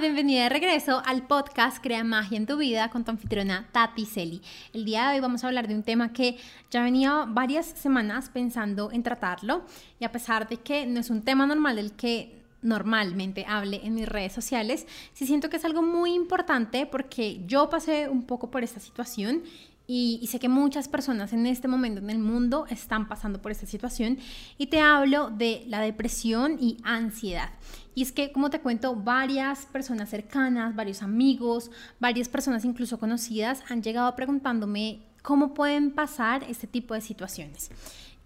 bienvenida de regreso al podcast Crea Magia en tu Vida con tu anfitriona Tati Celi. El día de hoy vamos a hablar de un tema que ya venía varias semanas pensando en tratarlo y a pesar de que no es un tema normal el que normalmente hable en mis redes sociales, sí siento que es algo muy importante porque yo pasé un poco por esta situación y, sé que muchas personas en este momento en el mundo están pasando por esta situación y te hablo de la depresión y ansiedad. Y es que, como te cuento, varias personas cercanas, varios amigos, varias personas incluso conocidas han llegado preguntándome cómo pueden pasar este tipo de situaciones.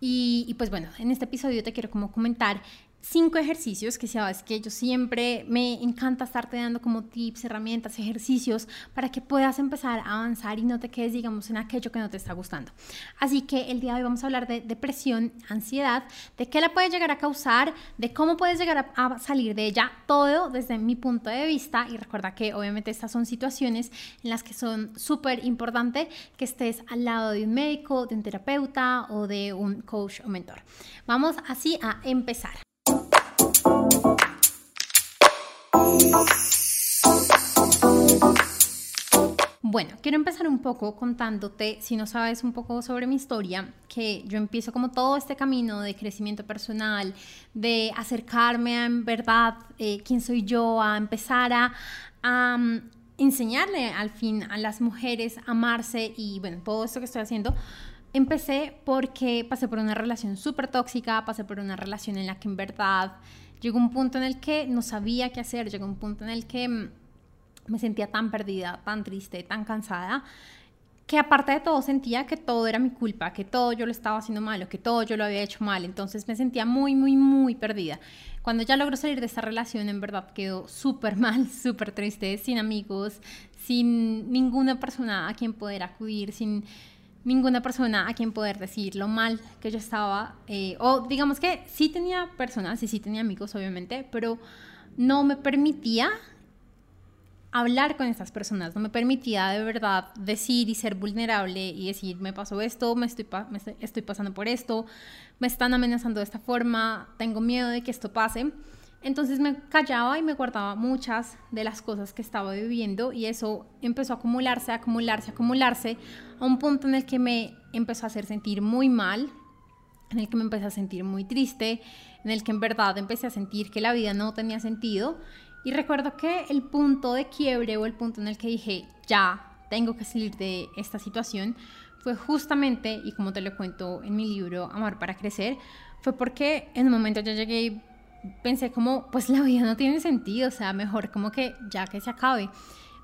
Y, y, pues bueno, en este episodio te quiero como comentar cinco ejercicios que sabes que yo siempre me encanta estarte dando como tips, herramientas, ejercicios para que puedas empezar a avanzar y no te quedes, digamos, en aquello que no te está gustando. Así que el día de hoy vamos a hablar de depresión, ansiedad, de qué la puede llegar a causar, de cómo puedes llegar a, salir de ella, todo desde mi punto de vista. Y recuerda que obviamente estas son situaciones en las que son súper importante que estés al lado de un médico, de un terapeuta o de un coach o mentor. Vamos así a empezar. Bueno, quiero empezar un poco contándote, si no sabes un poco sobre mi historia, que yo empiezo como todo este camino de crecimiento personal, de acercarme a en verdad eh, quién soy yo, a empezar a, mm, enseñarle al fin a las mujeres a amarse y bueno, todo esto que estoy haciendo. Empecé porque pasé por una relación súper tóxica, pasé por una relación en la que en verdad llegó un punto en el que no sabía qué hacer, llegó un punto en el que mm, me sentía tan perdida, tan triste, tan cansada, que aparte de todo sentía que todo era mi culpa, que todo yo lo estaba haciendo mal, que todo yo lo había hecho mal. Entonces me sentía muy, muy, muy perdida. Cuando ya logró salir de esa relación, en verdad quedó súper mal, súper triste, sin amigos, sin ninguna persona a quien poder acudir, sin ninguna persona a quien poder decir lo mal que yo estaba. Eh, o digamos que sí tenía personas y sí tenía amigos, obviamente, pero no me permitía hablar con estas personas, no me permitía de verdad decir y ser vulnerable y decir, me pasó esto, me estoy, me estoy pasando por esto, me están amenazando de esta forma, tengo miedo de que esto pase. Entonces me callaba y me guardaba muchas de las cosas que estaba viviendo y eso empezó a acumularse, a acumularse, a acumularse a un punto en el que me empezó a hacer sentir muy mal, en el que me empecé a sentir muy triste, en el que en verdad empecé a sentir que la vida no tenía sentido. Y recuerdo que el punto de quiebre o el punto en el que dije, ya, tengo que salir de esta situación, fue justamente, y como te lo cuento en mi libro Amar para Crecer, fue porque en un momento ya llegué pensé como, pues la vida no tiene sentido, o sea, mejor como que ya que se acabe.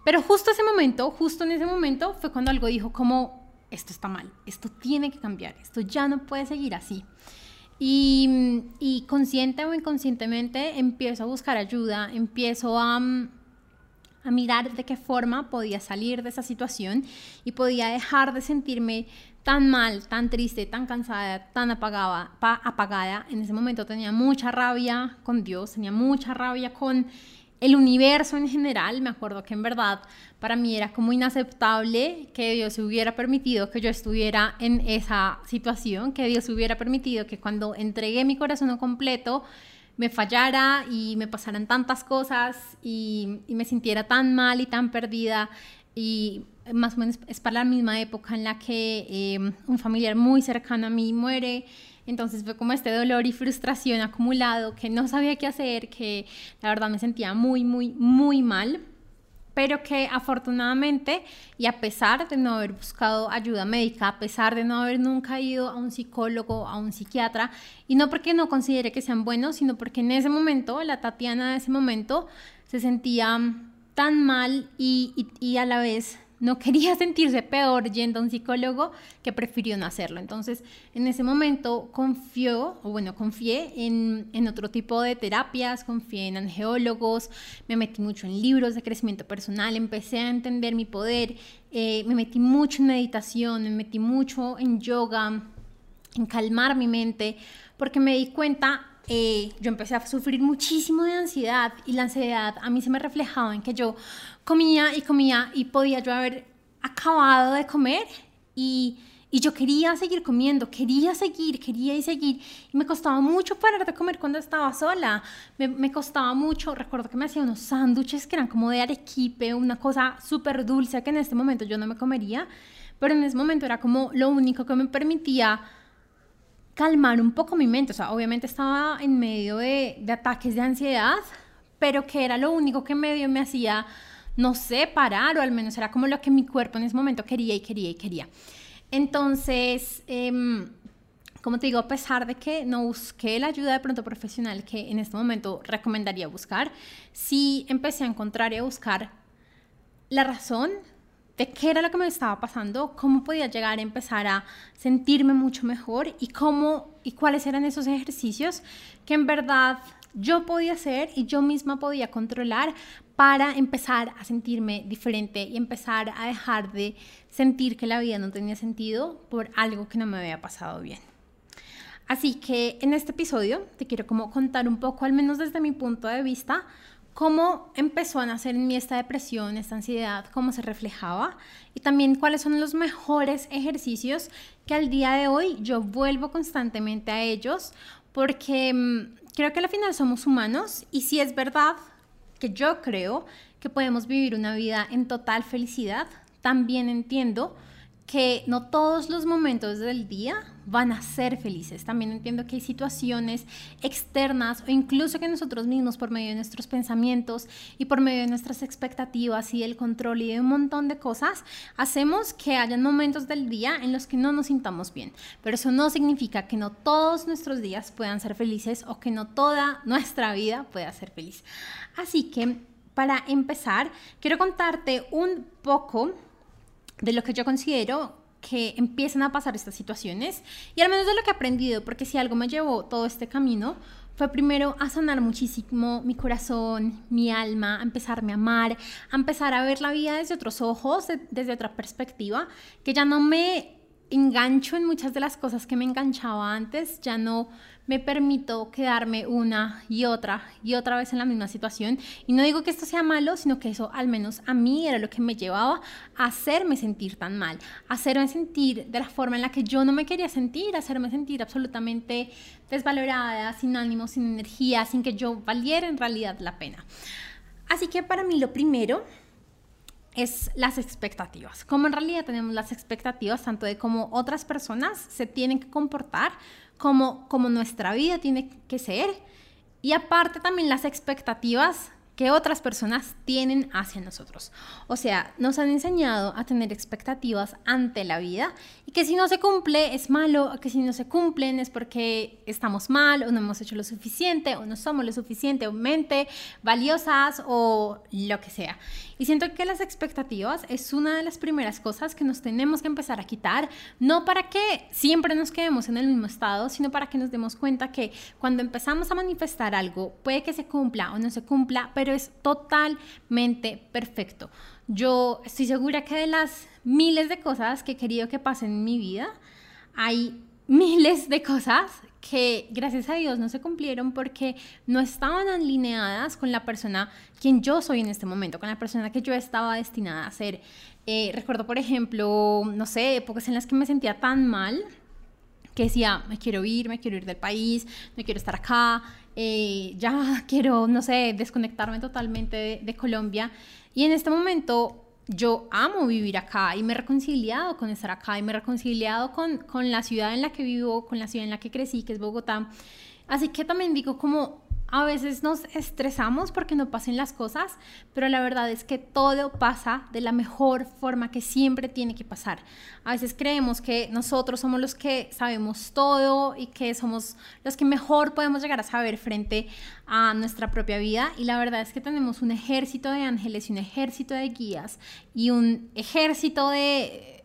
Pero justo ese momento, justo en ese momento, fue cuando algo dijo como, esto está mal, esto tiene que cambiar, esto ya no puede seguir así. Y, y, consciente o inconscientemente empiezo a buscar ayuda, empiezo a, a, mirar de qué forma podía salir de esa situación y podía dejar de sentirme tan mal, tan triste, tan cansada, tan apagada, apagada. En ese momento tenía mucha rabia con Dios, tenía mucha rabia con el universo en general, me acuerdo que en verdad para mí era como inaceptable que Dios hubiera permitido que yo estuviera en esa situación, que Dios hubiera permitido que cuando entregué mi corazón completo me fallara y me pasaran tantas cosas y, me sintiera tan mal y tan perdida y más o menos es para la misma época en la que eh, un familiar muy cercano a mí muere. Entonces fue como este dolor y frustración acumulado que no sabía qué hacer, que la verdad me sentía muy, muy, muy mal pero que afortunadamente y a pesar de no haber buscado ayuda médica, a pesar de no haber nunca ido a un psicólogo, a un psiquiatra, y no porque no considere que sean buenos, sino porque en ese momento, la Tatiana de ese momento, se sentía tan mal y, a la vez no quería sentirse peor yendo a un psicólogo que prefirió no hacerlo. Entonces, en ese momento confió, o bueno, confié en, en, otro tipo de terapias, confié en angeólogos, me metí mucho en libros de crecimiento personal, empecé a entender mi poder, eh, me metí mucho en meditación, me metí mucho en yoga, en calmar mi mente, porque me di cuenta eh, yo empecé a sufrir muchísimo de ansiedad y la ansiedad a mí se me reflejaba en que yo comía y comía y podía yo haber acabado de comer y, Y yo quería seguir comiendo, quería seguir, quería y seguir. Y me costaba mucho parar de comer cuando estaba sola. Me, me costaba mucho. Recuerdo que me hacía unos sándwiches que eran como de arequipe, una cosa súper dulce que en este momento yo no me comería. Pero en ese momento era como lo único que me permitía calmar un poco mi mente. O sea, obviamente estaba en medio de, ataques de ansiedad, pero que era lo único que medio me hacía, no sé, parar, o al menos era como lo que mi cuerpo en ese momento quería y quería y quería. Entonces, em, como te digo, a pesar de que no busqué la ayuda de pronto profesional que en este momento recomendaría buscar, sí empecé a encontrar y a buscar la razón de qué era lo que me estaba pasando, cómo podía llegar a empezar a sentirme mucho mejor y cómo y cuáles eran esos ejercicios que en verdad yo podía hacer y yo misma podía controlar para empezar a sentirme diferente y empezar a dejar de sentir que la vida no tenía sentido por algo que no me había pasado bien. Así que en este episodio te quiero como contar un poco, al menos desde mi punto de vista, cómo empezó a nacer en mí esta depresión, esta ansiedad, cómo se reflejaba y también cuáles son los mejores ejercicios que al día de hoy yo vuelvo constantemente a ellos porque mm, creo que al final somos humanos y si es verdad que yo creo que podemos vivir una vida en total felicidad, también entiendo que no todos los momentos del día van a ser felices. También entiendo que hay situaciones externas o incluso que nosotros mismos por medio de nuestros pensamientos y por medio de nuestras expectativas y del control y de un montón de cosas, hacemos que hayan momentos del día en los que no nos sintamos bien. Pero eso no significa que no todos nuestros días puedan ser felices o que no toda nuestra vida pueda ser feliz. Así que para empezar, quiero contarte un poco de lo que yo considero que empiezan a pasar estas situaciones. Y al menos de lo que he aprendido, porque si algo me llevó todo este camino, fue primero a sanar muchísimo mi corazón, mi alma, a empezarme a amar, a empezar a ver la vida desde otros ojos, desde otra perspectiva, que ya no me engancho en muchas de las cosas que me enganchaba antes, ya no me permito quedarme una y otra y otra vez en la misma situación. Y no digo que esto sea malo, sino que eso al menos a mí era lo que me llevaba a hacerme sentir tan mal, a hacerme sentir de la forma en la que yo no me quería sentir, a hacerme sentir absolutamente desvalorada, sin ánimo, sin energía, sin que yo valiera en realidad la pena. Así que para mí lo primero es las expectativas. Como en realidad tenemos las expectativas tanto de cómo otras personas se tienen que comportar como, como nuestra vida tiene que ser y aparte también las expectativas que otras personas tienen hacia nosotros. O sea, nos han enseñado a tener expectativas ante la vida y que si no se cumple es malo, que si no se cumplen es porque estamos mal o no hemos hecho lo suficiente o no somos lo suficientemente valiosas o lo que sea. Y siento que las expectativas es una de las primeras cosas que nos tenemos que empezar a quitar, no para que siempre nos quedemos en el mismo estado, sino para que nos demos cuenta que cuando empezamos a manifestar algo, puede que se cumpla o no se cumpla, pero es totalmente perfecto. Yo estoy segura que de las miles de cosas que he querido que pasen en mi vida, hay miles de cosas que gracias a Dios no se cumplieron porque no estaban alineadas con la persona quien yo soy en este momento, con la persona que yo estaba destinada a ser. Eh, recuerdo, por ejemplo, no sé, épocas en las que me sentía tan mal que decía, me quiero ir, me quiero ir del país, no quiero estar acá, eh, ya quiero, no sé, desconectarme totalmente de, Colombia. Y en este momento yo amo vivir acá y me he reconciliado con estar acá y me he reconciliado con, con la ciudad en la que vivo, con la ciudad en la que crecí, que es Bogotá. Así que también digo como a veces nos estresamos porque no pasen las cosas, pero la verdad es que todo pasa de la mejor forma que siempre tiene que pasar. A veces creemos que nosotros somos los que sabemos todo y que somos los que mejor podemos llegar a saber frente a nuestra propia vida y la verdad es que tenemos un ejército de ángeles y un ejército de guías y un ejército de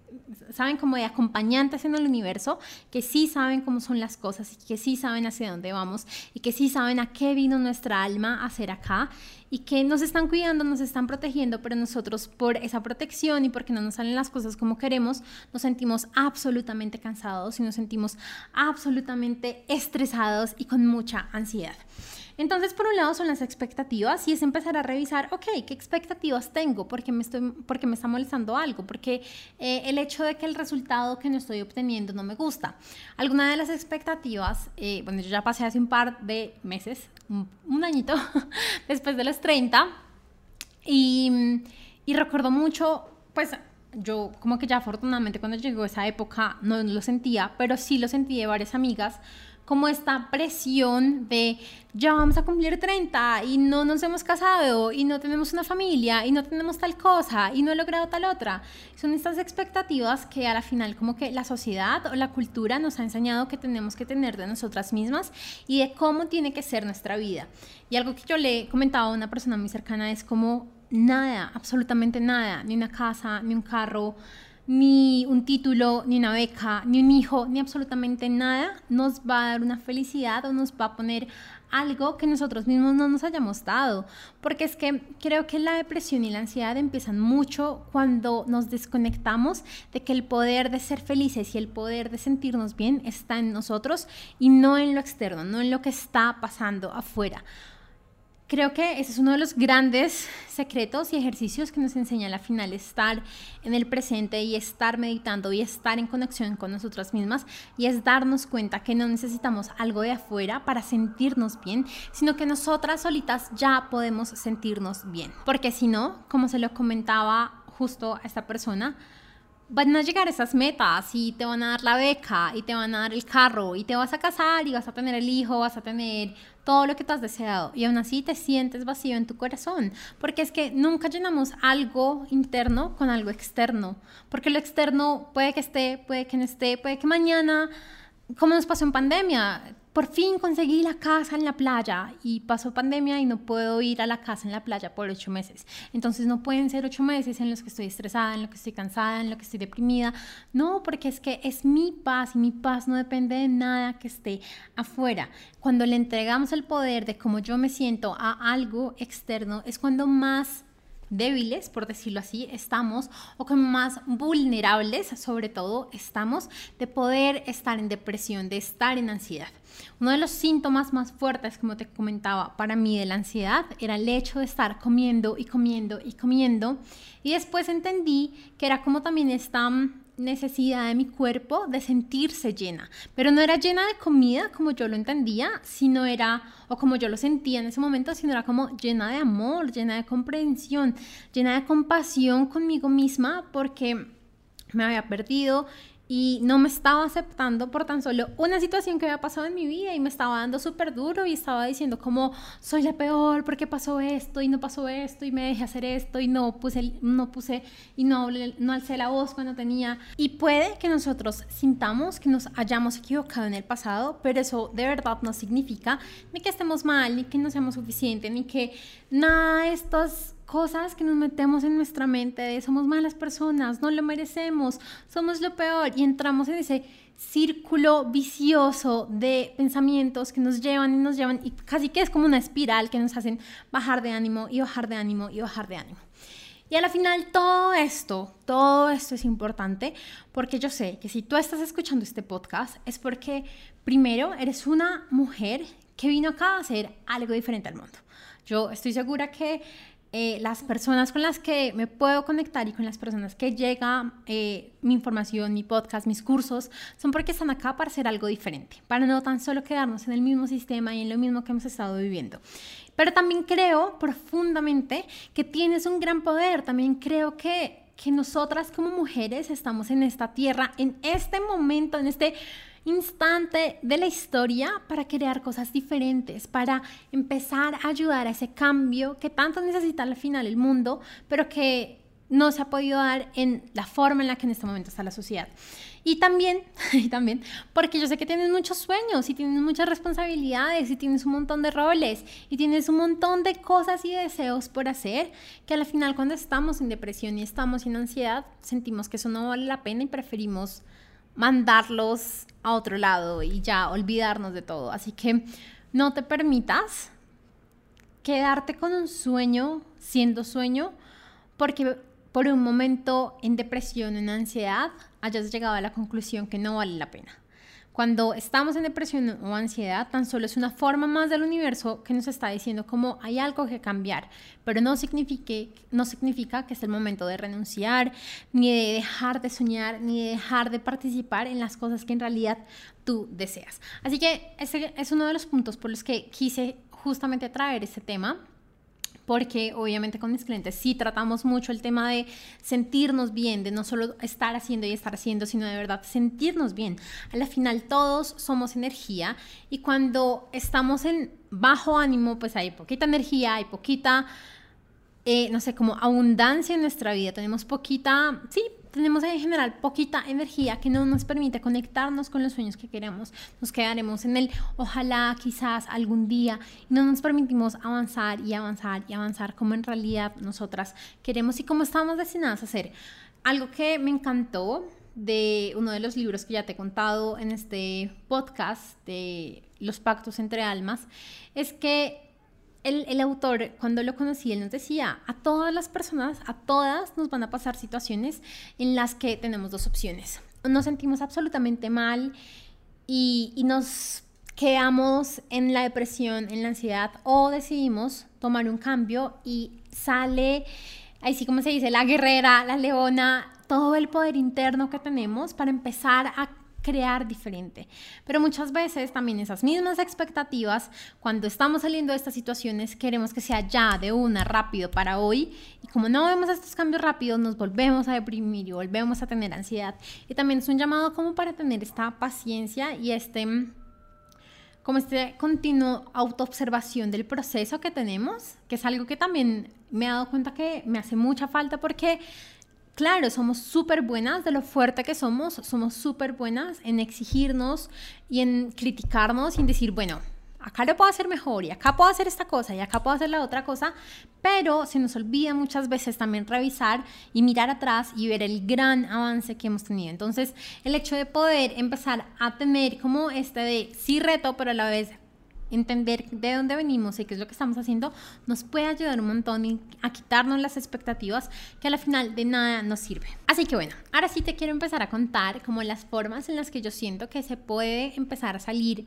saben como de acompañantes en el universo, que sí saben cómo son las cosas y que sí saben hacia dónde vamos y que sí saben a qué vino nuestra alma a hacer acá y que nos están cuidando, nos están protegiendo, pero nosotros por esa protección y porque no nos salen las cosas como queremos, nos sentimos absolutamente cansados y nos sentimos absolutamente estresados y con mucha ansiedad. Entonces, por un lado son las expectativas y es empezar a revisar, ok, ¿qué expectativas tengo? ¿Por qué me, estoy, porque me está molestando algo? Porque eh, el hecho de que el resultado que no estoy obteniendo no me gusta. Alguna de las expectativas, eh, bueno, yo ya pasé hace un par de meses, un, un añito después de los 30, y, y recuerdo mucho, pues yo como que ya afortunadamente cuando llegó esa época no lo sentía, pero sí lo sentí de varias amigas como esta presión de ya vamos a cumplir 30 y no nos hemos casado y no tenemos una familia y no tenemos tal cosa y no he logrado tal otra. Son estas expectativas que a la final como que la sociedad o la cultura nos ha enseñado que tenemos que tener de nosotras mismas y de cómo tiene que ser nuestra vida. Y algo que yo le he comentado a una persona muy cercana es como nada, absolutamente nada, ni una casa, ni un carro, ni un título, ni una beca, ni un hijo, ni absolutamente nada nos va a dar una felicidad o nos va a poner algo que nosotros mismos no nos hayamos dado. Porque es que creo que la depresión y la ansiedad empiezan mucho cuando nos desconectamos de que el poder de ser felices y el poder de sentirnos bien está en nosotros y no en lo externo, no en lo que está pasando afuera. Creo que ese es uno de los grandes secretos y ejercicios que nos enseña la final estar en el presente y estar meditando y estar en conexión con nosotras mismas y es darnos cuenta que no necesitamos algo de afuera para sentirnos bien, sino que nosotras solitas ya podemos sentirnos bien. Porque si no, como se lo comentaba justo a esta persona, van a llegar esas metas y te van a dar la beca y te van a dar el carro y te vas a casar y vas a tener el hijo, vas a tener todo lo que tú has deseado. Y aún así te sientes vacío en tu corazón, porque es que nunca llenamos algo interno con algo externo, porque lo externo puede que esté, puede que no esté, puede que mañana, como nos pasó en pandemia, por fin conseguí la casa en la playa y pasó pandemia y no puedo ir a la casa en la playa por ocho meses. Entonces no pueden ser ocho meses en los que estoy estresada, en los que estoy cansada, en los que estoy deprimida. No, porque es que es mi paz y mi paz no depende de nada que esté afuera. Cuando le entregamos el poder de cómo yo me siento a algo externo es cuando más débiles, por decirlo así, estamos, o como más vulnerables, sobre todo, estamos de poder estar en depresión, de estar en ansiedad. Uno de los síntomas más fuertes, como te comentaba, para mí de la ansiedad era el hecho de estar comiendo y comiendo y comiendo. Y después entendí que era como también esta necesidad de mi cuerpo de sentirse llena, pero no era llena de comida como yo lo entendía, sino era, o como yo lo sentía en ese momento, sino era como llena de amor, llena de comprensión, llena de compasión conmigo misma porque me había perdido y no me estaba aceptando por tan solo una situación que había pasado en mi vida y me estaba dando súper duro y estaba diciendo como soy la peor porque pasó esto y no pasó esto y me dejé hacer esto y no puse, no puse y no, no alcé la voz cuando tenía. Y puede que nosotros sintamos que nos hayamos equivocado en el pasado, pero eso de verdad no significa ni que estemos mal, ni que no seamos suficientes, ni que nada de estos cosas que nos metemos en nuestra mente de somos malas personas, no lo merecemos, somos lo peor y entramos en ese círculo vicioso de pensamientos que nos llevan y nos llevan y casi que es como una espiral que nos hacen bajar de ánimo y bajar de ánimo y bajar de ánimo. Y a la final todo esto, todo esto es importante porque yo sé que si tú estás escuchando este podcast es porque primero eres una mujer que vino acá a hacer algo diferente al mundo. Yo estoy segura que eh, las personas con las que me puedo conectar y con las personas que llega eh, mi información, mi podcast, mis cursos, son porque están acá para hacer algo diferente, para no tan solo quedarnos en el mismo sistema y en lo mismo que hemos estado viviendo. Pero también creo profundamente que tienes un gran poder, también creo que, que nosotras como mujeres estamos en esta tierra, en este momento, en este instante de la historia para crear cosas diferentes, para empezar a ayudar a ese cambio que tanto necesita al final el mundo, pero que no se ha podido dar en la forma en la que en este momento está la sociedad. Y también, y también, porque yo sé que tienes muchos sueños y tienes muchas responsabilidades y tienes un montón de roles y tienes un montón de cosas y deseos por hacer, que al final cuando estamos en depresión y estamos en ansiedad, sentimos que eso no vale la pena y preferimos mandarlos a otro lado y ya olvidarnos de todo. Así que no te permitas quedarte con un sueño siendo sueño porque por un momento en depresión, en ansiedad, hayas llegado a la conclusión que no vale la pena. Cuando estamos en depresión o ansiedad, tan solo es una forma más del universo que nos está diciendo como hay algo que cambiar, pero no, signifique, no significa que es el momento de renunciar, ni de dejar de soñar, ni de dejar de participar en las cosas que en realidad tú deseas. Así que ese es uno de los puntos por los que quise justamente traer este tema porque obviamente con mis clientes sí tratamos mucho el tema de sentirnos bien, de no solo estar haciendo y estar haciendo, sino de verdad sentirnos bien. A la final todos somos energía y cuando estamos en bajo ánimo, pues hay poquita energía, hay poquita, eh, no sé, como abundancia en nuestra vida, tenemos poquita, sí, tenemos en general poquita energía que no nos permite conectarnos con los sueños que queremos. Nos quedaremos en el ojalá, quizás algún día y no nos permitimos avanzar y avanzar y avanzar como en realidad nosotras queremos y como estamos destinadas a hacer. Algo que me encantó de uno de los libros que ya te he contado en este podcast de Los pactos entre almas es que el, autor, cuando lo conocí, él nos decía, a todas las personas, a todas nos van a pasar situaciones en las que tenemos dos opciones. Nos sentimos absolutamente mal y, y nos quedamos en la depresión, en la ansiedad, o decidimos tomar un cambio y sale, así como se dice, la guerrera, la leona, todo el poder interno que tenemos para empezar a crear diferente. Pero muchas veces también esas mismas expectativas, cuando estamos saliendo de estas situaciones, queremos que sea ya, de una, rápido, para hoy. Y como no vemos estos cambios rápidos, nos volvemos a deprimir y volvemos a tener ansiedad. Y también es un llamado como para tener esta paciencia y este como este continuo autoobservación del proceso que tenemos, que es algo que también me he dado cuenta que me hace mucha falta porque Claro, somos súper buenas de lo fuerte que somos, somos súper buenas en exigirnos y en criticarnos y en decir, bueno, acá lo puedo hacer mejor y acá puedo hacer esta cosa y acá puedo hacer la otra cosa, pero se nos olvida muchas veces también revisar y mirar atrás y ver el gran avance que hemos tenido. Entonces, el hecho de poder empezar a tener como este de sí reto, pero a la vez entender de dónde venimos y qué es lo que estamos haciendo, nos puede ayudar un montón a quitarnos las expectativas que al final de nada nos sirve. Así que bueno, ahora sí te quiero empezar a contar como las formas en las que yo siento que se puede empezar a salir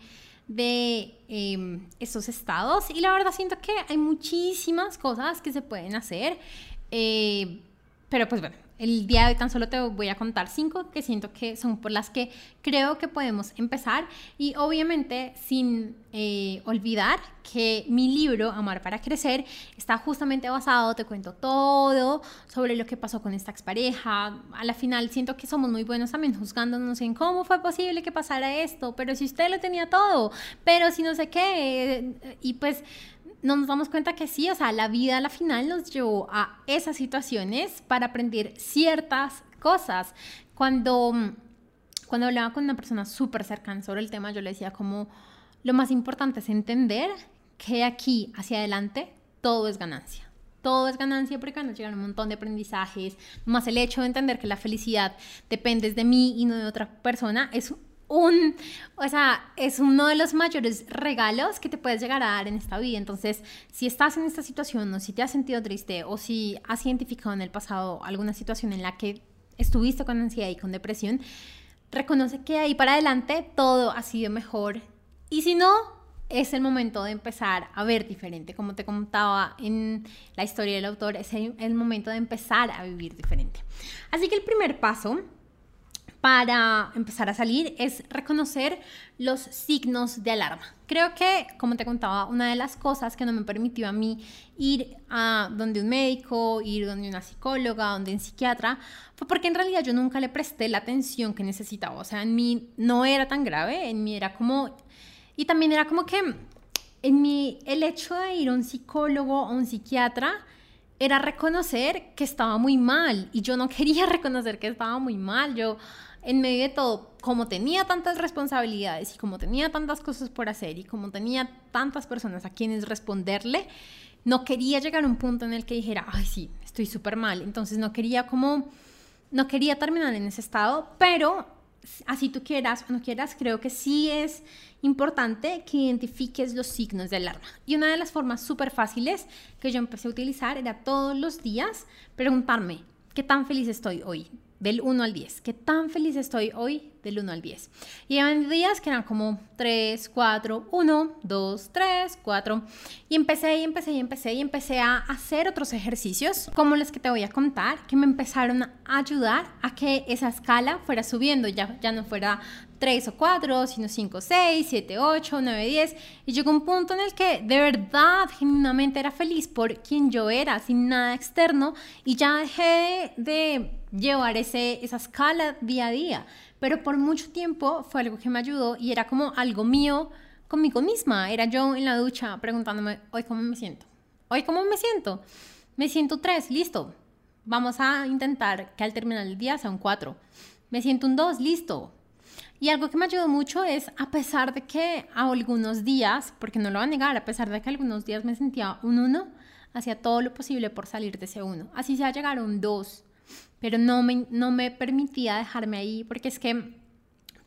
de eh, esos estados y la verdad siento que hay muchísimas cosas que se pueden hacer, eh, pero pues bueno, el día de hoy tan solo te voy a contar cinco que siento que son por las que creo que podemos empezar y obviamente sin eh, olvidar que mi libro Amar para Crecer está justamente basado, te cuento todo sobre lo que pasó con esta expareja. A la final siento que somos muy buenos también juzgándonos en cómo fue posible que pasara esto, pero si usted lo tenía todo, pero si no sé qué, y pues no nos damos cuenta que sí, o sea, la vida a la final nos llevó a esas situaciones para aprender ciertas cosas. Cuando, cuando hablaba con una persona súper cercana sobre el tema, yo le decía como lo más importante es entender que aquí hacia adelante todo es ganancia. Todo es ganancia porque nos llegan un montón de aprendizajes, más el hecho de entender que la felicidad depende de mí y no de otra persona es un, o sea, es uno de los mayores regalos que te puedes llegar a dar en esta vida. Entonces, si estás en esta situación o si te has sentido triste o si has identificado en el pasado alguna situación en la que estuviste con ansiedad y con depresión, reconoce que ahí para adelante todo ha sido mejor. Y si no, es el momento de empezar a ver diferente. Como te contaba en la historia del autor, es el momento de empezar a vivir diferente. Así que el primer paso para empezar a salir es reconocer los signos de alarma. Creo que, como te contaba, una de las cosas que no me permitió a mí ir a donde un médico, ir donde una psicóloga, donde un psiquiatra, fue porque en realidad yo nunca le presté la atención que necesitaba. O sea, en mí no era tan grave, en mí era como... Y también era como que en mí el hecho de ir a un psicólogo o un psiquiatra era reconocer que estaba muy mal y yo no quería reconocer que estaba muy mal. En medio de todo, como tenía tantas responsabilidades y como tenía tantas cosas por hacer y como tenía tantas personas a quienes responderle, no quería llegar a un punto en el que dijera, ay, sí, estoy súper mal. Entonces no quería como, no quería terminar en ese estado, pero así tú quieras o no quieras, creo que sí es importante que identifiques los signos de alarma. Y una de las formas súper fáciles que yo empecé a utilizar era todos los días preguntarme, ¿qué tan feliz estoy hoy? Del 1 al 10. ¿Qué tan feliz estoy hoy del 1 al 10. Y había días que eran como 3, 4, 1, 2, 3, 4. Y empecé y empecé y empecé y empecé a hacer otros ejercicios, como los que te voy a contar, que me empezaron a ayudar a que esa escala fuera subiendo, ya, ya no fuera 3 o 4, sino 5, 6, 7, 8, 9, 10. Y llegó un punto en el que de verdad, genuinamente era feliz por quien yo era, sin nada externo, y ya dejé de llevar ese, esa escala día a día. Pero por mucho tiempo fue algo que me ayudó y era como algo mío conmigo misma. Era yo en la ducha preguntándome, hoy cómo me siento. Hoy cómo me siento. Me siento 3, listo. Vamos a intentar que al terminar el día sea un 4. Me siento un 2, listo y algo que me ayudó mucho es, a pesar de que a algunos días, porque no lo voy a negar, a pesar de que algunos días me sentía un 1, hacía todo lo posible por salir de ese 1. Así sea llegar a un 2, pero no me, no me permitía dejarme ahí, porque es que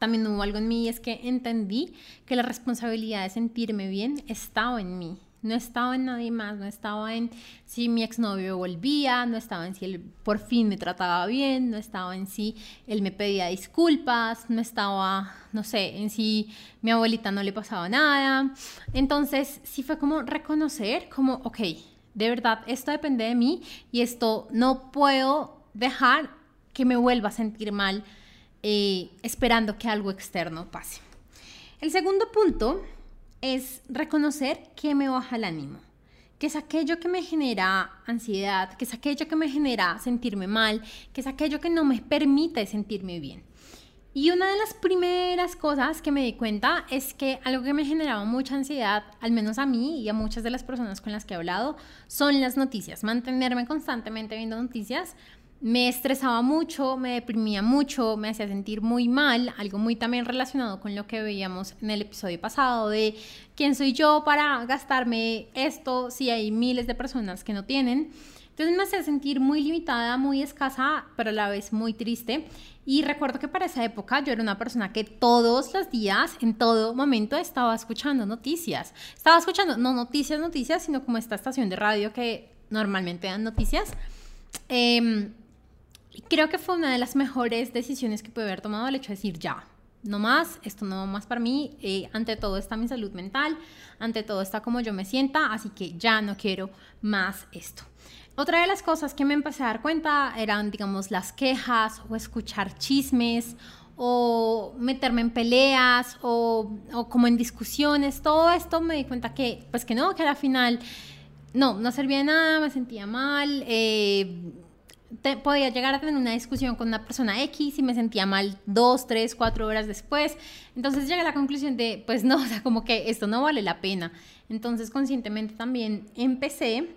también hubo algo en mí, es que entendí que la responsabilidad de sentirme bien estaba en mí. No estaba en nadie más, no estaba en si mi exnovio volvía, no estaba en si él por fin me trataba bien, no estaba en si él me pedía disculpas, no estaba, no sé, en si mi abuelita no le pasaba nada. Entonces, sí fue como reconocer, como, ok, de verdad, esto depende de mí y esto no puedo dejar que me vuelva a sentir mal eh, esperando que algo externo pase. El segundo punto es reconocer que me baja el ánimo, que es aquello que me genera ansiedad, que es aquello que me genera sentirme mal, que es aquello que no me permite sentirme bien. Y una de las primeras cosas que me di cuenta es que algo que me generaba mucha ansiedad, al menos a mí y a muchas de las personas con las que he hablado, son las noticias. Mantenerme constantemente viendo noticias me estresaba mucho, me deprimía mucho, me hacía sentir muy mal, algo muy también relacionado con lo que veíamos en el episodio pasado de quién soy yo para gastarme esto si hay miles de personas que no tienen. Entonces me hacía sentir muy limitada, muy escasa, pero a la vez muy triste. Y recuerdo que para esa época yo era una persona que todos los días, en todo momento, estaba escuchando noticias. Estaba escuchando, no noticias, noticias, sino como esta estación de radio que normalmente dan noticias. Eh, creo que fue una de las mejores decisiones que pude haber tomado el hecho de decir ya, no más, esto no más para mí, eh, ante todo está mi salud mental, ante todo está como yo me sienta, así que ya no quiero más esto. Otra de las cosas que me empecé a dar cuenta eran, digamos, las quejas o escuchar chismes o meterme en peleas o, o como en discusiones, todo esto me di cuenta que, pues que no, que al final no, no servía de nada, me sentía mal. Eh, podía llegar a tener una discusión con una persona X y me sentía mal dos, tres, cuatro horas después. Entonces llegué a la conclusión de, pues no, o sea, como que esto no vale la pena. Entonces conscientemente también empecé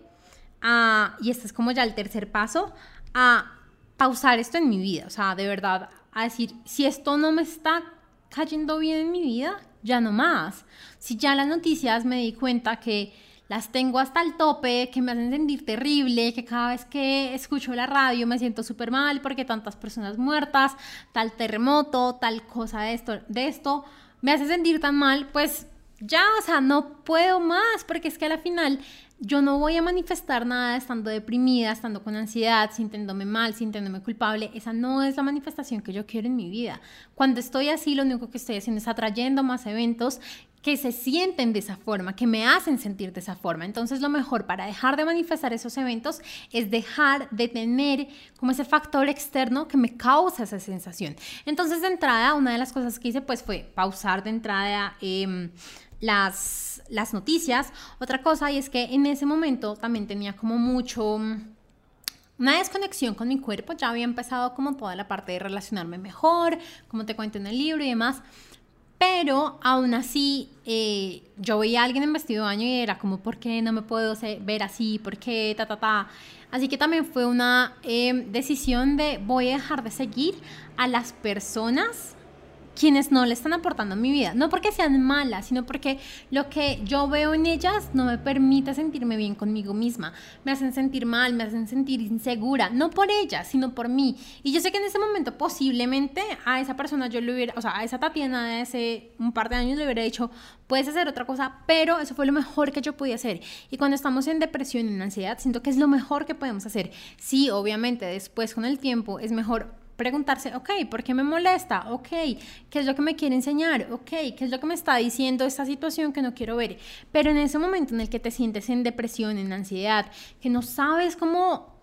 a, y este es como ya el tercer paso, a pausar esto en mi vida. O sea, de verdad, a decir, si esto no me está cayendo bien en mi vida, ya no más. Si ya las noticias me di cuenta que las tengo hasta el tope, que me hacen sentir terrible, que cada vez que escucho la radio me siento súper mal porque tantas personas muertas, tal terremoto, tal cosa de esto, de esto, me hace sentir tan mal, pues ya, o sea, no puedo más, porque es que a la final yo no voy a manifestar nada estando deprimida, estando con ansiedad, sintiéndome mal, sintiéndome culpable. Esa no es la manifestación que yo quiero en mi vida. Cuando estoy así, lo único que estoy haciendo es atrayendo más eventos que se sienten de esa forma, que me hacen sentir de esa forma. Entonces lo mejor para dejar de manifestar esos eventos es dejar de tener como ese factor externo que me causa esa sensación. Entonces de entrada, una de las cosas que hice pues fue pausar de entrada em, las, las noticias. Otra cosa y es que en ese momento también tenía como mucho una desconexión con mi cuerpo, ya había empezado como toda la parte de relacionarme mejor, como te cuento en el libro y demás, pero aún así, eh, yo veía a alguien en vestido de baño y era como, ¿por qué no me puedo ver así? ¿Por qué? Ta, ta, ta. Así que también fue una eh, decisión de voy a dejar de seguir a las personas quienes no le están aportando a mi vida. No porque sean malas, sino porque lo que yo veo en ellas no me permite sentirme bien conmigo misma. Me hacen sentir mal, me hacen sentir insegura. No por ellas, sino por mí. Y yo sé que en ese momento posiblemente a esa persona yo le hubiera, o sea, a esa Tatiana de hace un par de años le hubiera dicho, puedes hacer otra cosa, pero eso fue lo mejor que yo podía hacer. Y cuando estamos en depresión, en ansiedad, siento que es lo mejor que podemos hacer. Sí, obviamente después con el tiempo es mejor preguntarse, ok, ¿por qué me molesta? Ok, ¿qué es lo que me quiere enseñar? Ok, ¿qué es lo que me está diciendo esta situación que no quiero ver? Pero en ese momento en el que te sientes en depresión, en ansiedad, que no sabes cómo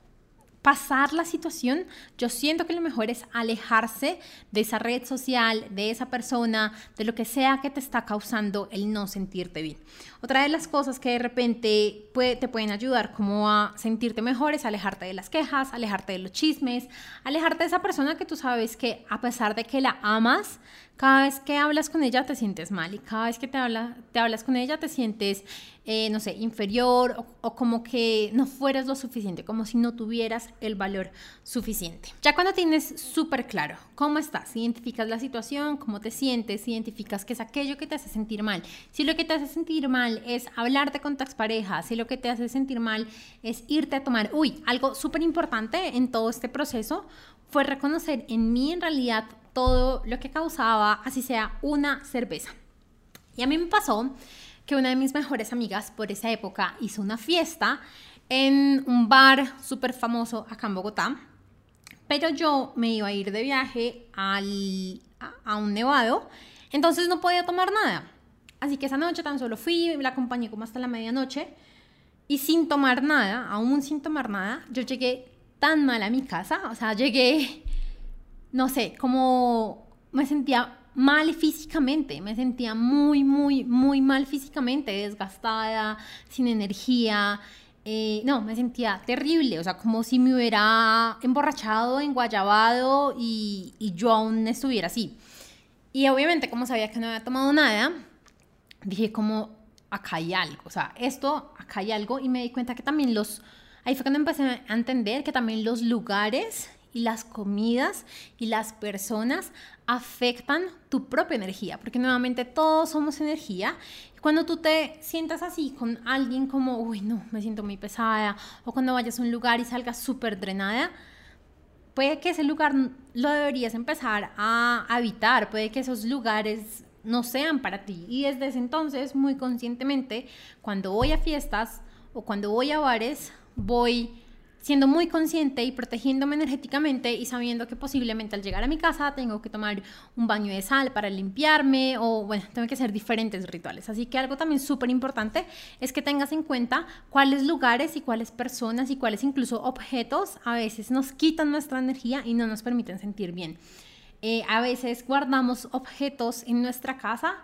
pasar la situación, yo siento que lo mejor es alejarse de esa red social, de esa persona, de lo que sea que te está causando el no sentirte bien. Otra de las cosas que de repente te pueden ayudar como a sentirte mejor es alejarte de las quejas, alejarte de los chismes, alejarte de esa persona que tú sabes que a pesar de que la amas, cada vez que hablas con ella te sientes mal y cada vez que te, habla, te hablas con ella te sientes, eh, no sé, inferior o, o, como que no fueras lo suficiente, como si no tuvieras el valor suficiente. Ya cuando tienes súper claro cómo estás, identificas la situación, cómo te sientes, identificas qué es aquello que te hace sentir mal. Si lo que te hace sentir mal es hablarte con tu expareja, si lo que te hace sentir mal es irte a tomar, uy, algo súper importante en todo este proceso fue reconocer en mí en realidad todo lo que causaba, así sea una cerveza. Y a mí me pasó que una de mis mejores amigas por esa época hizo una fiesta en un bar súper famoso acá en Bogotá, pero yo me iba a ir de viaje al, a un nevado, entonces no podía tomar nada. Así que esa noche tan solo fui, la acompañé como hasta la medianoche y sin tomar nada, aún sin tomar nada, yo llegué tan mal a mi casa, o sea, llegué no sé, como me sentía mal físicamente, me sentía muy, muy, muy mal físicamente, desgastada, sin energía. Eh, no, me sentía terrible, o sea, como si me hubiera emborrachado, enguayabado y, y yo aún estuviera así. Y obviamente, como sabía que no había tomado nada, dije como, acá hay algo, o sea, esto, acá hay algo, y me di cuenta que también los, ahí fue cuando empecé a entender que también los lugares y las comidas y las personas afectan tu propia energía, porque nuevamente todos somos energía. Cuando tú te sientas así con alguien como, uy, no, me siento muy pesada, o cuando vayas a un lugar y salgas súper drenada, puede que ese lugar lo deberías empezar a evitar, puede que esos lugares no sean para ti. Y desde ese entonces, muy conscientemente, cuando voy a fiestas o cuando voy a bares, voy siendo muy consciente y protegiéndome energéticamente y sabiendo que posiblemente al llegar a mi casa tengo que tomar un baño de sal para limpiarme o bueno, tengo que hacer diferentes rituales. Así que algo también súper importante es que tengas en cuenta cuáles lugares y cuáles personas y cuáles incluso objetos a veces nos quitan nuestra energía y no nos permiten sentir bien. Eh, a veces guardamos objetos en nuestra casa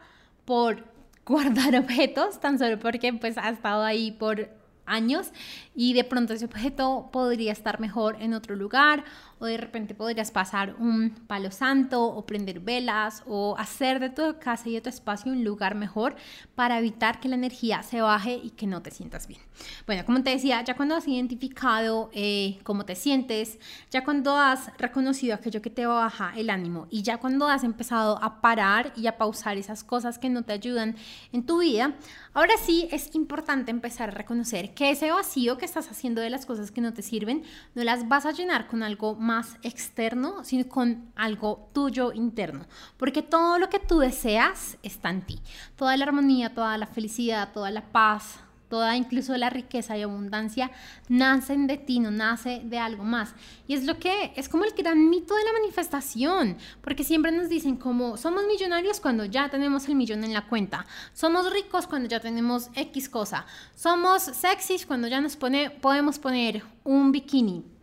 por guardar objetos, tan solo porque pues ha estado ahí por años y de pronto ese objeto podría estar mejor en otro lugar o de repente podrías pasar un palo santo o prender velas o hacer de tu casa y de tu espacio un lugar mejor para evitar que la energía se baje y que no te sientas bien. Bueno, como te decía, ya cuando has identificado eh, cómo te sientes, ya cuando has reconocido aquello que te baja el ánimo y ya cuando has empezado a parar y a pausar esas cosas que no te ayudan en tu vida, ahora sí es importante empezar a reconocer que ese vacío que estás haciendo de las cosas que no te sirven, no las vas a llenar con algo externo, sino con algo tuyo interno. Porque todo lo que tú deseas está en ti. Toda la armonía, toda la felicidad, toda la paz, toda incluso la riqueza y abundancia nacen de ti, no nace de algo más. Y es lo que es como el gran mito de la manifestación, porque siempre nos dicen como somos millonarios cuando ya tenemos el millón en la cuenta, somos ricos cuando ya tenemos X cosa, somos sexys cuando ya nos pone, podemos poner un bikini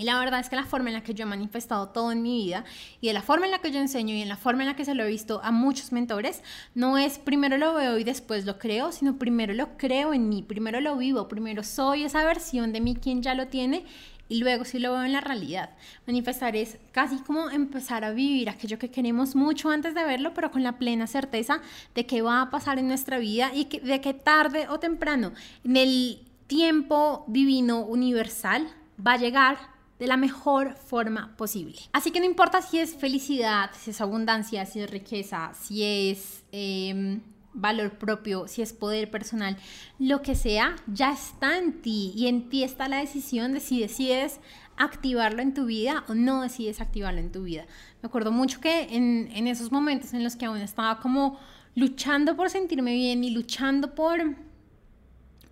y la verdad es que la forma en la que yo he manifestado todo en mi vida y de la forma en la que yo enseño y en la forma en la que se lo he visto a muchos mentores, no es primero lo veo y después lo creo, sino primero lo creo en mí, primero lo vivo, primero soy esa versión de mí quien ya lo tiene y luego sí lo veo en la realidad. Manifestar es casi como empezar a vivir aquello que queremos mucho antes de verlo, pero con la plena certeza de que va a pasar en nuestra vida y que, de que tarde o temprano, en el tiempo divino universal, va a llegar de la mejor forma posible. Así que no importa si es felicidad, si es abundancia, si es riqueza, si es em, valor propio, si es poder personal, lo que sea, ya está en ti y en ti está la decisión de si decides activarlo en tu vida o no decides activarlo en tu vida. Me acuerdo mucho que en, en esos momentos en los que aún estaba como luchando por sentirme bien y luchando por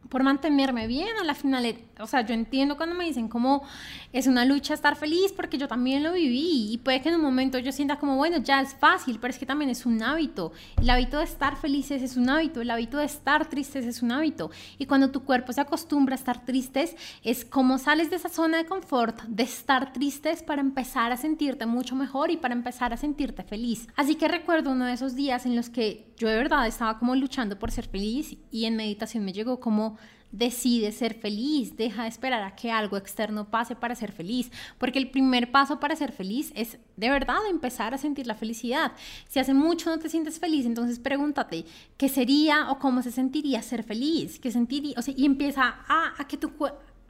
por mantenerme bien, a la, final, o sea, yo entiendo cuando me dicen como es una lucha estar feliz porque yo también lo viví y puede que en un momento yo sienta como, bueno, ya es fácil, pero es que también es un hábito. El hábito de estar felices es un hábito, el hábito de estar tristes es un hábito. Y cuando tu cuerpo se acostumbra a estar tristes, es como sales de esa zona de confort, de estar tristes para empezar a sentirte mucho mejor y para empezar a sentirte feliz. Así que recuerdo uno de esos días en los que yo de verdad estaba como luchando por ser feliz y en meditación me llegó como decide ser feliz, deja de esperar a que algo externo pase para ser feliz, porque el primer paso para ser feliz es de verdad empezar a sentir la felicidad. Si hace mucho no te sientes feliz, entonces pregúntate, ¿qué sería o cómo se sentiría ser feliz? ¿Qué sentiría? O sea, y empieza a, a que tu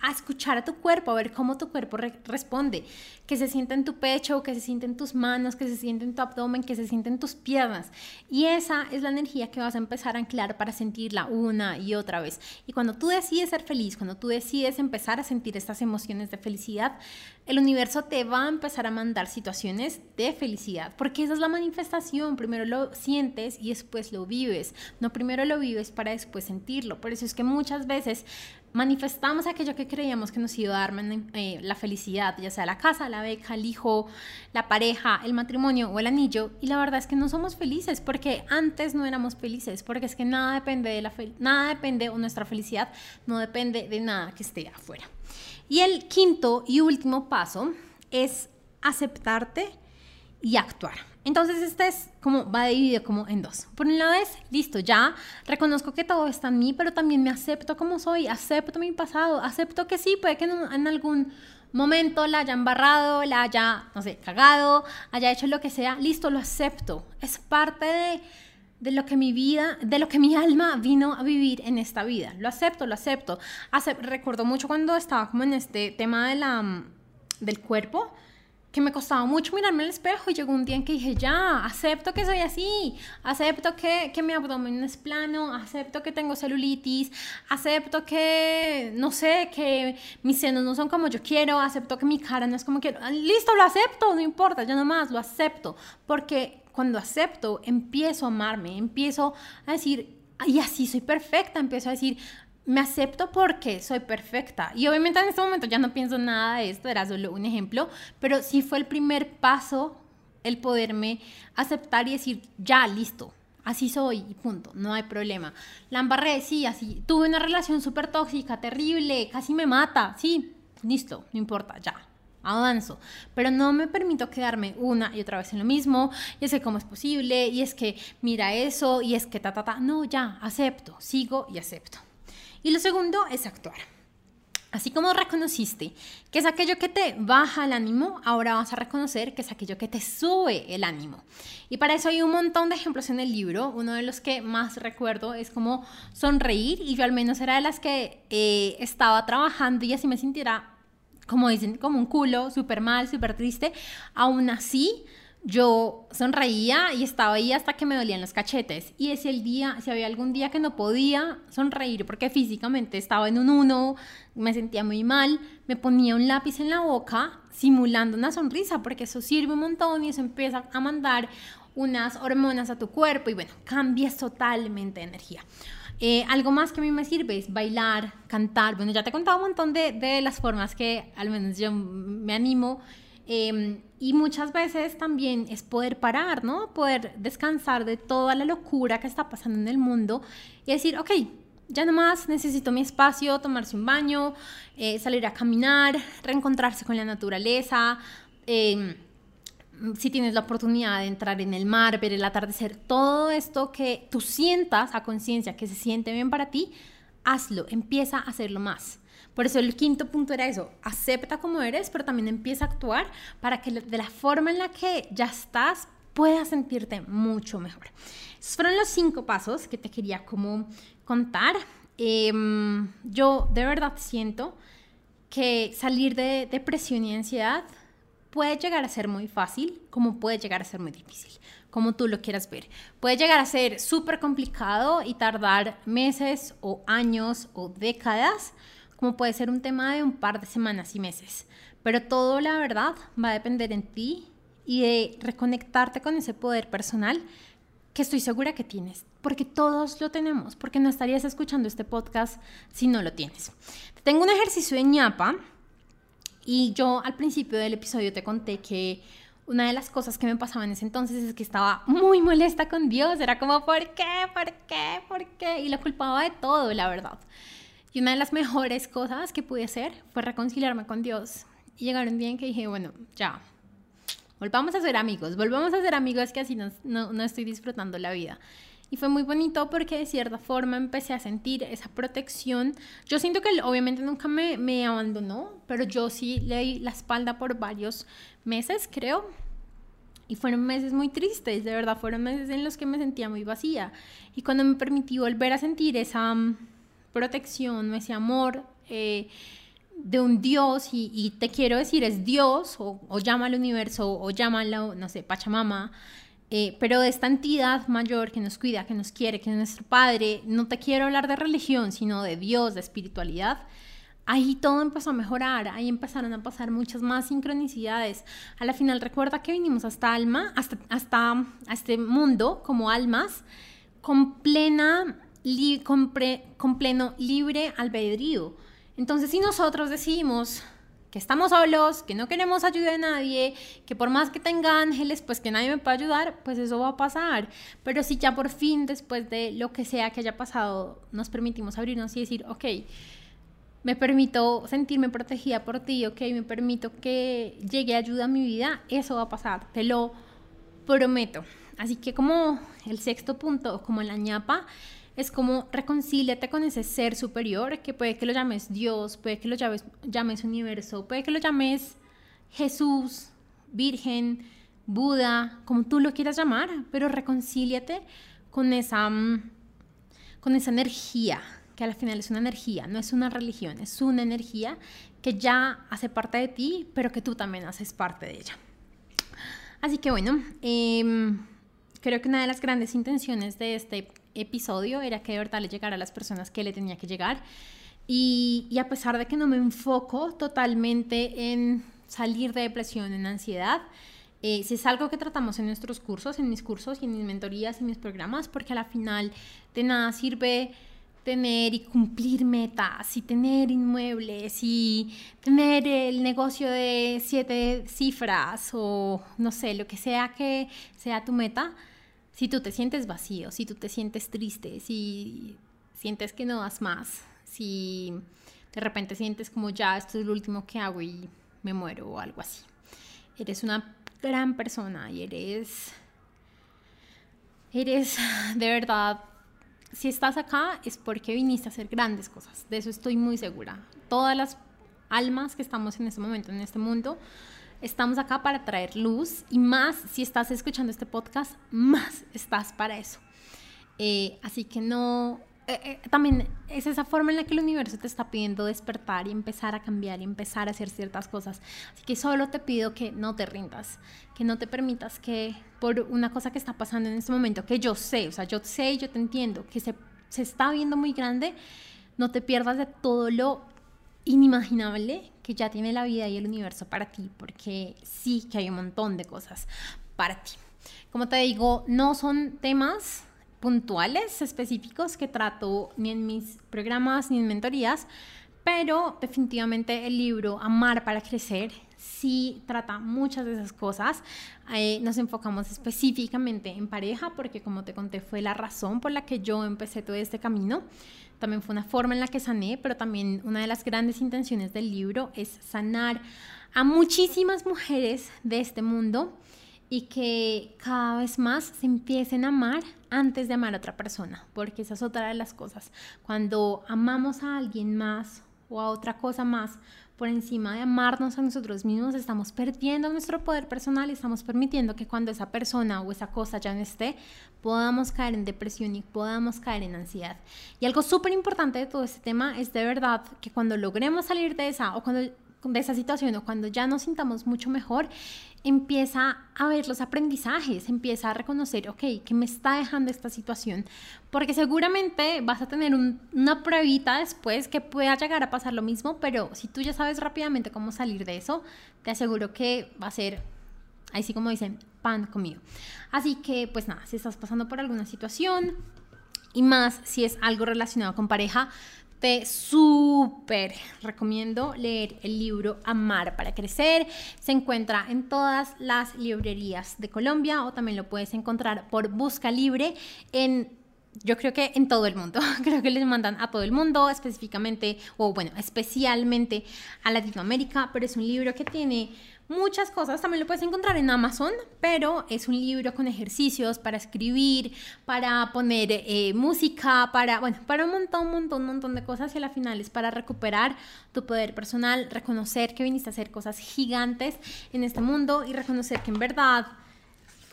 a escuchar a tu cuerpo, a ver cómo tu cuerpo responde, que se siente en tu pecho, que se siente en tus manos, que se siente en tu abdomen, que se siente en tus piernas. Y esa es la energía que vas a empezar a anclar para sentirla una y otra vez. Y cuando tú decides ser feliz, cuando tú decides empezar a sentir estas emociones de felicidad, el universo te va a empezar a mandar situaciones de felicidad, porque esa es la manifestación. Primero lo sientes y después lo vives. No primero lo vives para después sentirlo. Por eso es que muchas veces manifestamos aquello que creíamos que nos iba a dar eh, la felicidad, ya sea la casa, la beca, el hijo, la pareja, el matrimonio o el anillo, y la verdad es que no somos felices porque antes no éramos felices, porque es que nada depende de la nada depende o nuestra felicidad no depende de nada que esté afuera. Y el quinto y último paso es aceptarte y actuar. Entonces este es como va dividido como en dos. Por un lado es, listo, ya reconozco que todo está en mí, pero también me acepto como soy, acepto mi pasado, acepto que sí, puede que en, algún momento la haya embarrado, la haya, no sé, cagado, haya hecho lo que sea, listo, lo acepto. Es parte de, de lo que mi vida, de lo que mi alma vino a vivir en esta vida. Lo acepto, lo acepto. recuerdo mucho cuando estaba como en este tema de la, del cuerpo, que me costaba mucho mirarme al espejo y llegó un día en que dije, ya, acepto que soy así, acepto que, que mi abdomen es plano, acepto que tengo celulitis, acepto que, no sé, que mis senos no son como yo quiero, acepto que mi cara no es como quiero. Ah, listo, lo acepto, no importa, ya nomás lo acepto, porque cuando acepto, empiezo a amarme, empiezo a decir, y así soy perfecta, empiezo a decir, me acepto porque soy perfecta. Y obviamente en este momento ya no pienso nada de esto, era solo un ejemplo, pero sí fue el primer paso el poderme aceptar y decir, ya, listo, así soy y punto, no hay problema. La embarré, sí, así, tuve una relación súper tóxica, terrible, casi me mata, sí, listo, no importa, ya, avanzo, pero no me permito quedarme una y otra vez en lo mismo, y es que cómo es posible, y es que mira eso, y es que ta, ta, ta, no, ya, acepto, sigo y acepto. Y lo segundo es actuar. Así como reconociste que es aquello que te baja el ánimo, ahora vas a reconocer que es aquello que te sube el ánimo. Y para eso hay un montón de ejemplos en el libro. Uno de los que más recuerdo es como sonreír y yo al menos era de las que eh, estaba trabajando y así me sintiera, como dicen, como un culo, súper mal, súper triste. Aún así, yo sonreía y estaba ahí hasta que me dolían los cachetes. Y ese día, si había algún día que no podía sonreír porque físicamente estaba en un uno, me sentía muy mal, me ponía un lápiz en la boca simulando una sonrisa porque eso sirve un montón y eso empieza a mandar unas hormonas a tu cuerpo y bueno, cambias totalmente de energía. Eh, algo más que a mí me sirve es bailar, cantar. Bueno, ya te he contado un montón de, de las formas que al menos yo me animo Em, y muchas veces también es poder parar, ¿no? Poder descansar de toda la locura que está pasando en el mundo y decir, ok, ya nomás necesito mi espacio, tomarse un baño, eh, salir a caminar, reencontrarse con la naturaleza. Em, si tienes la oportunidad de entrar en el mar, ver el atardecer, todo esto que tú sientas a conciencia que se siente bien para ti, hazlo, empieza a hacerlo más. Por eso el quinto punto era eso, acepta como eres, pero también empieza a actuar para que de la forma en la que ya estás puedas sentirte mucho mejor. Esos fueron los cinco pasos que te quería como contar. Em, yo de verdad siento que salir de depresión y ansiedad puede llegar a ser muy fácil, como puede llegar a ser muy difícil, como tú lo quieras ver. Puede llegar a ser súper complicado y tardar meses o años o décadas, como puede ser un tema de un par de semanas y meses. Pero todo, la verdad, va a depender en ti y de reconectarte con ese poder personal que estoy segura que tienes, porque todos lo tenemos, porque no estarías escuchando este podcast si no lo tienes. Te tengo un ejercicio de ñapa y yo al principio del episodio te conté que una de las cosas que me pasaba en ese entonces es que estaba muy molesta con Dios. Era como, ¿por qué? ¿Por qué? ¿Por qué? Y lo culpaba de todo, la verdad. Y una de las mejores cosas que pude hacer fue reconciliarme con Dios. Y llegar un día en que dije, bueno, ya, volvamos a ser amigos, volvamos a ser amigos que así no, no, estoy disfrutando la vida. Y fue muy bonito porque de cierta forma empecé a sentir esa protección. Yo siento que obviamente nunca me, me abandonó, pero yo sí le di la espalda por varios meses, creo. Y fueron meses muy tristes, de verdad, fueron meses en los que me sentía muy vacía. Y cuando me permití volver a sentir esa protección, ese amor eh, de un Dios, y, te quiero decir, es Dios, o, llama al universo, o llámalo, no sé, Pachamama, eh, pero de esta entidad mayor que nos cuida, que nos quiere, que es nuestro Padre, no te quiero hablar de religión, sino de Dios, de espiritualidad ahí todo empezó a mejorar, ahí empezaron a pasar muchas más sincronicidades. A la final recuerda que vinimos hasta alma, hasta, hasta a este mundo como almas con plena con, con pleno libre albedrío. Entonces, si nosotros decimos que estamos solos, que no queremos ayuda de nadie, que por más que tenga ángeles, pues que nadie me pueda ayudar, pues eso va a pasar. Pero si ya por fin, después de lo que sea que haya pasado, nos permitimos abrirnos y decir, ok, me permito sentirme protegida por ti, ok, me permito que llegue ayuda a mi vida, eso va a pasar, te lo prometo. Así que como el sexto punto, como la ñapa, es como reconcíliate con ese ser superior, que puede que lo llames Dios, puede que lo llames, universo, puede que lo llames Jesús, Virgen, Buda, como tú lo quieras llamar, pero reconcíliate con esa, mm, con esa energía, que al final es una energía, no es una religión, es una energía que ya hace parte de ti, pero que tú también haces parte de ella. Así que bueno, em, creo que una de las grandes intenciones de este episodio era que de verdad le llegara a las personas que le tenía que llegar. Y, a pesar de que no me enfoco totalmente en salir de depresión, en ansiedad, eh, si es algo que tratamos en nuestros cursos, en mis cursos y en mis mentorías y mis programas, porque a la final de nada sirve tener y cumplir metas y tener inmuebles y tener el negocio de siete cifras o no sé, lo que sea que sea tu meta, si tú te sientes vacío, si tú te sientes triste, si sientes que no das más, si de repente sientes como ya esto es lo último que hago y me muero o algo así. Eres una gran persona y eres eres de verdad si estás acá es porque viniste a hacer grandes cosas, de eso estoy muy segura. Todas las almas que estamos en este momento, en este mundo, estamos acá para traer luz y más si estás escuchando este podcast, más estás para eso. Eh, así que no, eh, eh, también es esa forma en la que el universo te está pidiendo despertar y empezar a cambiar y empezar a hacer ciertas cosas. Así que solo te pido que no te rindas, que no te permitas que por una cosa que está pasando en este momento, que yo sé, o sea, yo sé y yo te entiendo, que se, se está viendo muy grande, no te pierdas de todo lo inimaginable que ya tiene la vida y el universo para ti, porque sí que hay un montón de cosas para ti. Como te digo, no son temas puntuales, específicos que trato ni en mis programas ni en mentorías, pero definitivamente el libro Amar para Crecer sí trata muchas de esas cosas. Eh, nos enfocamos específicamente en pareja porque como te conté fue la razón por la que yo empecé todo este camino. También fue una forma en la que sané, pero también una de las grandes intenciones del libro es sanar a muchísimas mujeres de este mundo y que cada vez más se empiecen a amar antes de amar a otra persona, porque esa es otra de las cosas. Cuando amamos a alguien más o a otra cosa más por encima de amarnos a nosotros mismos, estamos perdiendo nuestro poder personal y estamos permitiendo que cuando esa persona o esa cosa ya no esté, podamos caer en depresión y podamos caer en ansiedad. Y algo súper importante de todo este tema es de verdad que cuando logremos salir de esa o cuando de esa situación o cuando ya nos sintamos mucho mejor, empieza a ver los aprendizajes, empieza a reconocer, ok, ¿qué me está dejando esta situación? Porque seguramente vas a tener una pruebita después que pueda llegar a pasar lo mismo, pero si tú ya sabes rápidamente cómo salir de eso, te aseguro que va a ser, así como dicen, pan conmigo. Así que, pues nada, si estás pasando por alguna situación y más si es algo relacionado con pareja, te súper recomiendo leer el libro Amar para Crecer. Se encuentra en todas las librerías de Colombia o también lo puedes encontrar por Busca Libre en yo creo que en todo el mundo, creo que les mandan a todo el mundo, específicamente, o bueno, especialmente a Latinoamérica, pero es un libro que tiene muchas cosas. También lo puedes encontrar en Amazon, pero es un libro con ejercicios para escribir, para poner eh, música, para, bueno, para un montón, un montón, un montón de cosas y al final es para recuperar tu poder personal, reconocer que viniste a hacer cosas gigantes en este mundo y reconocer que en verdad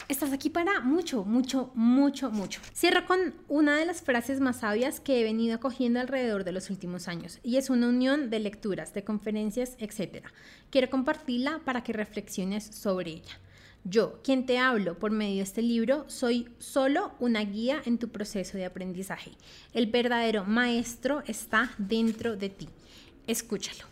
estás aquí para mucho, mucho, mucho, mucho. Cierro con una de las frases más sabias que he venido acogiendo alrededor de los últimos años y es una unión de lecturas, de conferencias, etc. Quiero compartirla para que reflexiones sobre ella. Yo, quien te hablo por medio de este libro, soy solo una guía en tu proceso de aprendizaje. El verdadero maestro está dentro de ti. Escúchalo.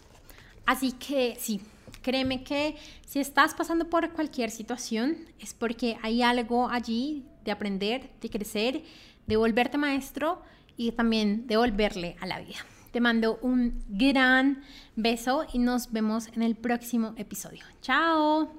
Así que sí, Créeme que si estás pasando por cualquier situación es porque hay algo allí de aprender, de crecer, de volverte maestro y también de volverle a la vida. Te mando un gran beso y nos vemos en el próximo episodio. Chao.